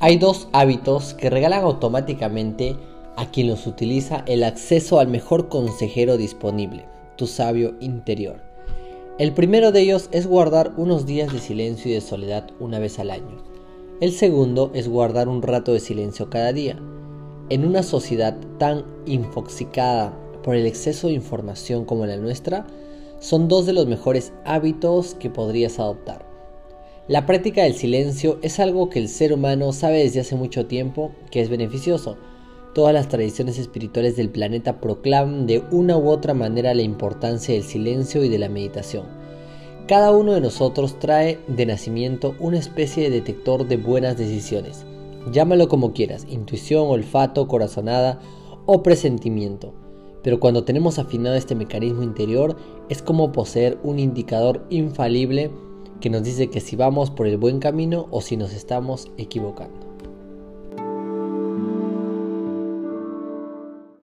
Hay dos hábitos que regalan automáticamente a quien los utiliza el acceso al mejor consejero disponible, tu sabio interior. El primero de ellos es guardar unos días de silencio y de soledad una vez al año. El segundo es guardar un rato de silencio cada día. En una sociedad tan infoxicada por el exceso de información como la nuestra, son dos de los mejores hábitos que podrías adoptar. La práctica del silencio es algo que el ser humano sabe desde hace mucho tiempo que es beneficioso. Todas las tradiciones espirituales del planeta proclaman de una u otra manera la importancia del silencio y de la meditación. Cada uno de nosotros trae de nacimiento una especie de detector de buenas decisiones. Llámalo como quieras, intuición, olfato, corazonada o presentimiento. Pero cuando tenemos afinado este mecanismo interior es como poseer un indicador infalible que nos dice que si vamos por el buen camino o si nos estamos equivocando.